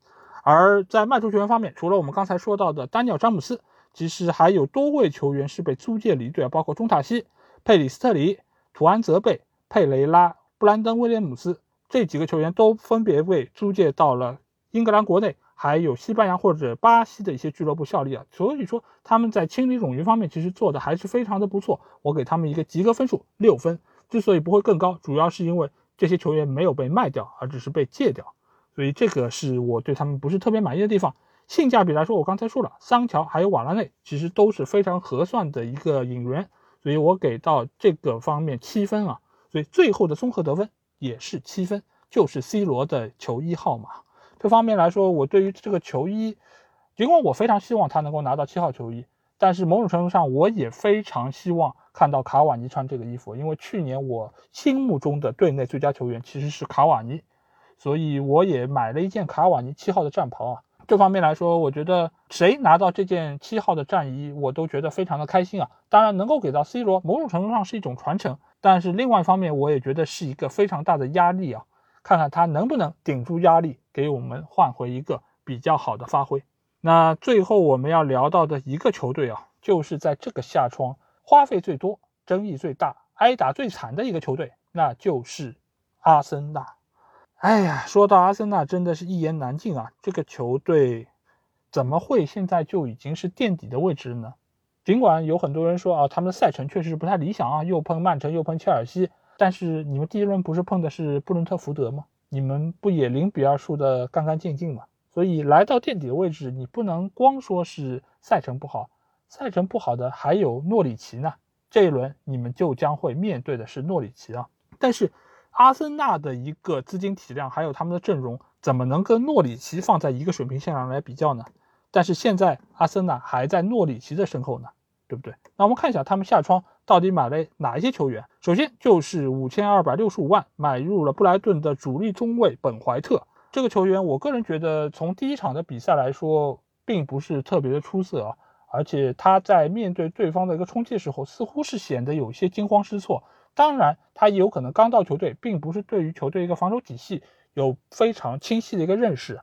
而在卖出球员方面，除了我们刚才说到的丹尼尔·詹姆斯，其实还有多位球员是被租借离队，包括中塔西。佩里斯特里、图安泽贝、佩雷拉、布兰登·威廉姆斯这几个球员都分别被租借到了英格兰国内，还有西班牙或者巴西的一些俱乐部效力啊，所以说他们在清理冗余方面其实做的还是非常的不错，我给他们一个及格分数六分。之所以不会更高，主要是因为这些球员没有被卖掉，而只是被借掉，所以这个是我对他们不是特别满意的地方。性价比来说，我刚才说了，桑乔还有瓦拉内其实都是非常合算的一个引援，所以我给到这个方面七分啊。所以最后的综合得分也是七分，就是 C 罗的球衣号码。这方面来说，我对于这个球衣，尽管我非常希望他能够拿到七号球衣，但是某种程度上，我也非常希望看到卡瓦尼穿这个衣服，因为去年我心目中的队内最佳球员其实是卡瓦尼，所以我也买了一件卡瓦尼七号的战袍啊。这方面来说，我觉得谁拿到这件七号的战衣，我都觉得非常的开心啊。当然，能够给到 C 罗，某种程度上是一种传承。但是另外一方面，我也觉得是一个非常大的压力啊，看看他能不能顶住压力，给我们换回一个比较好的发挥。那最后我们要聊到的一个球队啊，就是在这个夏窗花费最多、争议最大、挨打最惨的一个球队，那就是阿森纳。哎呀，说到阿森纳，真的是一言难尽啊！这个球队怎么会现在就已经是垫底的位置呢？尽管有很多人说啊，他们的赛程确实是不太理想啊，又碰曼城又碰切尔西，但是你们第一轮不是碰的是布伦特福德吗？你们不也零比二输的干干净净吗？所以来到垫底的位置，你不能光说是赛程不好，赛程不好的还有诺里奇呢。这一轮你们就将会面对的是诺里奇啊。但是阿森纳的一个资金体量还有他们的阵容，怎么能跟诺里奇放在一个水平线上来比较呢？但是现在阿森纳还在诺里奇的身后呢，对不对？那我们看一下他们下窗到底买了哪一些球员。首先就是五千二百六十五万买入了布莱顿的主力中卫本怀特。这个球员，我个人觉得从第一场的比赛来说，并不是特别的出色啊，而且他在面对对方的一个冲击的时候，似乎是显得有些惊慌失措。当然，他也有可能刚到球队，并不是对于球队一个防守体系有非常清晰的一个认识。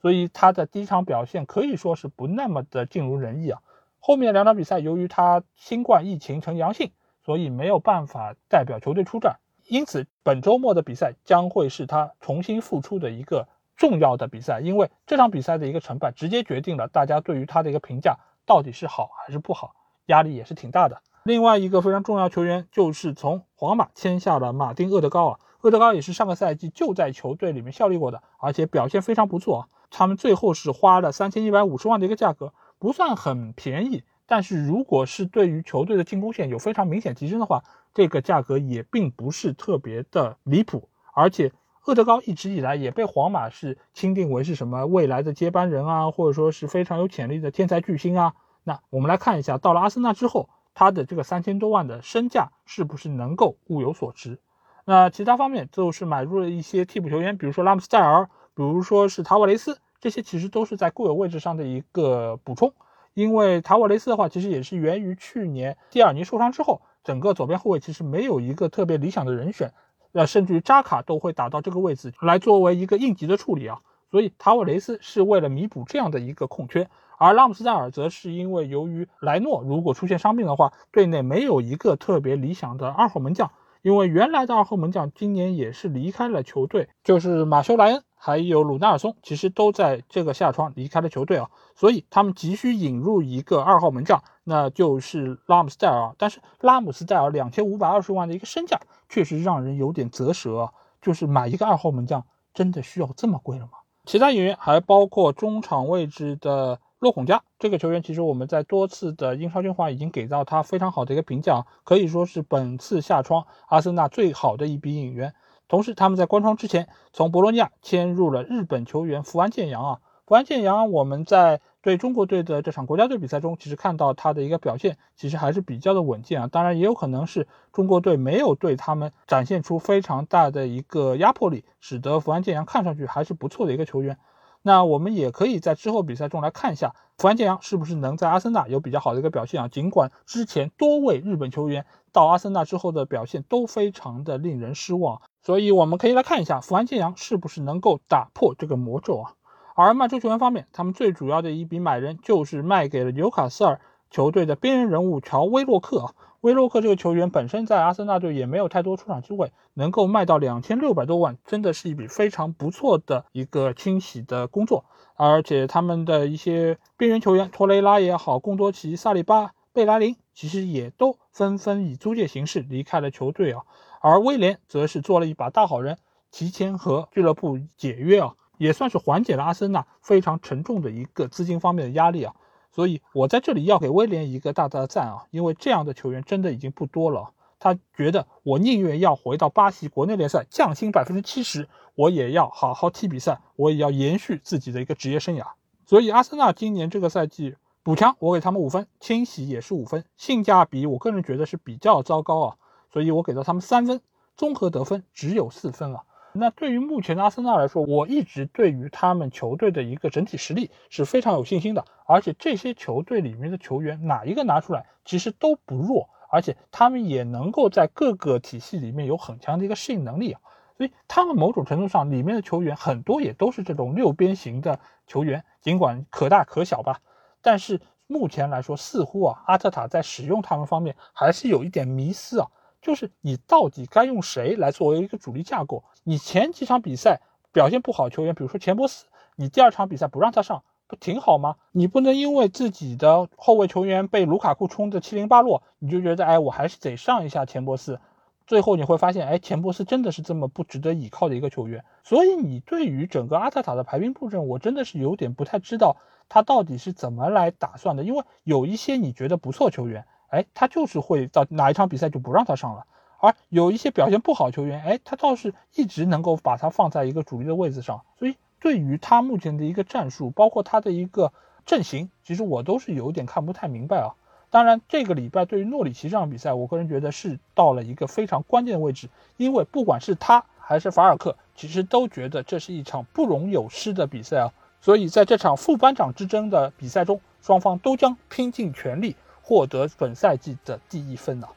所以他的第一场表现可以说是不那么的尽如人意啊。后面两场比赛，由于他新冠疫情呈阳性，所以没有办法代表球队出战。因此，本周末的比赛将会是他重新复出的一个重要的比赛，因为这场比赛的一个成败直接决定了大家对于他的一个评价到底是好还是不好，压力也是挺大的。另外一个非常重要球员就是从皇马签下了马丁厄德高啊，厄德高也是上个赛季就在球队里面效力过的，而且表现非常不错啊。他们最后是花了三千一百五十万的一个价格，不算很便宜。但是如果是对于球队的进攻线有非常明显提升的话，这个价格也并不是特别的离谱。而且厄德高一直以来也被皇马是钦定为是什么未来的接班人啊，或者说是非常有潜力的天才巨星啊。那我们来看一下，到了阿森纳之后，他的这个三千多万的身价是不是能够物有所值？那其他方面就是买入了一些替补球员，比如说拉姆斯戴尔。比如说是塔瓦雷斯，这些其实都是在固有位置上的一个补充。因为塔瓦雷斯的话，其实也是源于去年蒂尔尼受伤之后，整个左边后卫其实没有一个特别理想的人选，呃，甚至于扎卡都会打到这个位置来作为一个应急的处理啊。所以塔瓦雷斯是为了弥补这样的一个空缺，而拉姆斯戴尔则是因为由于莱诺如果出现伤病的话，队内没有一个特别理想的二号门将。因为原来的二号门将今年也是离开了球队，就是马修莱恩还有鲁纳尔松，其实都在这个夏窗离开了球队啊，所以他们急需引入一个二号门将，那就是拉姆斯戴尔。但是拉姆斯戴尔两千五百二十万的一个身价，确实让人有点啧舌。啊就是买一个二号门将，真的需要这么贵了吗？其他演员还包括中场位置的。洛孔加这个球员，其实我们在多次的英超精华已经给到他非常好的一个评价，可以说是本次夏窗阿森纳最好的一笔引援。同时，他们在关窗之前从博洛尼亚迁入了日本球员福安建阳啊。福安建阳，我们在对中国队的这场国家队比赛中，其实看到他的一个表现，其实还是比较的稳健啊。当然，也有可能是中国队没有对他们展现出非常大的一个压迫力，使得福安建阳看上去还是不错的一个球员。那我们也可以在之后比赛中来看一下，福安建阳是不是能在阿森纳有比较好的一个表现啊？尽管之前多位日本球员到阿森纳之后的表现都非常的令人失望，所以我们可以来看一下福安建阳是不是能够打破这个魔咒啊？而曼城球员方面，他们最主要的一笔买人就是卖给了纽卡斯尔球队的边缘人物乔威洛克啊。威洛克这个球员本身在阿森纳队也没有太多出场机会，能够卖到两千六百多万，真的是一笔非常不错的一个清洗的工作。而且他们的一些边缘球员，托雷拉也好，贡多齐、萨里巴、贝莱林，其实也都纷纷以租借形式离开了球队啊。而威廉则是做了一把大好人，提前和俱乐部解约啊，也算是缓解了阿森纳非常沉重的一个资金方面的压力啊。所以，我在这里要给威廉一个大大的赞啊，因为这样的球员真的已经不多了。他觉得我宁愿要回到巴西国内联赛降薪百分之七十，我也要好好踢比赛，我也要延续自己的一个职业生涯。所以，阿森纳今年这个赛季补强，我给他们五分，清洗也是五分，性价比我个人觉得是比较糟糕啊，所以我给到他们三分，综合得分只有四分啊。那对于目前的阿森纳来说，我一直对于他们球队的一个整体实力是非常有信心的。而且这些球队里面的球员哪一个拿出来，其实都不弱，而且他们也能够在各个体系里面有很强的一个适应能力啊。所以他们某种程度上里面的球员很多也都是这种六边形的球员，尽管可大可小吧。但是目前来说，似乎啊阿特塔在使用他们方面还是有一点迷思啊。就是你到底该用谁来作为一个主力架构？你前几场比赛表现不好球员，比如说钱伯斯，你第二场比赛不让他上，不挺好吗？你不能因为自己的后卫球员被卢卡库冲的七零八落，你就觉得哎，我还是得上一下钱伯斯。最后你会发现，哎，钱伯斯真的是这么不值得倚靠的一个球员。所以你对于整个阿特塔的排兵布阵，我真的是有点不太知道他到底是怎么来打算的，因为有一些你觉得不错球员。哎，他就是会到哪一场比赛就不让他上了，而有一些表现不好球员，哎，他倒是一直能够把他放在一个主力的位置上。所以对于他目前的一个战术，包括他的一个阵型，其实我都是有点看不太明白啊。当然，这个礼拜对于诺里奇这场比赛，我个人觉得是到了一个非常关键的位置，因为不管是他还是法尔克，其实都觉得这是一场不容有失的比赛啊。所以在这场副班长之争的比赛中，双方都将拼尽全力。获得本赛季的第一分呢？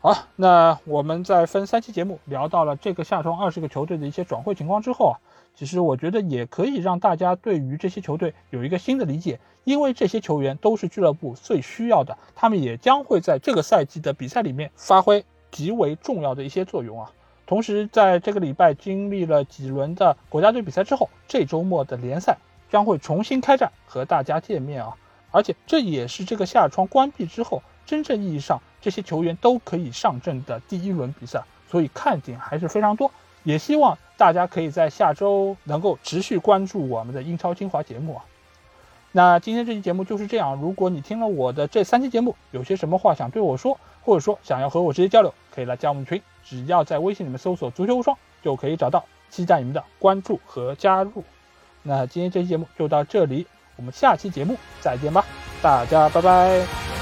好，那我们在分三期节目聊到了这个夏窗二十个球队的一些转会情况之后啊，其实我觉得也可以让大家对于这些球队有一个新的理解，因为这些球员都是俱乐部最需要的，他们也将会在这个赛季的比赛里面发挥极为重要的一些作用啊。同时，在这个礼拜经历了几轮的国家队比赛之后，这周末的联赛将会重新开战，和大家见面啊。而且这也是这个夏窗关闭之后，真正意义上这些球员都可以上阵的第一轮比赛，所以看点还是非常多。也希望大家可以在下周能够持续关注我们的英超精华节目啊。那今天这期节目就是这样。如果你听了我的这三期节目，有些什么话想对我说，或者说想要和我直接交流，可以来加我们群，只要在微信里面搜索“足球无双”就可以找到。期待你们的关注和加入。那今天这期节目就到这里。我们下期节目再见吧，大家拜拜。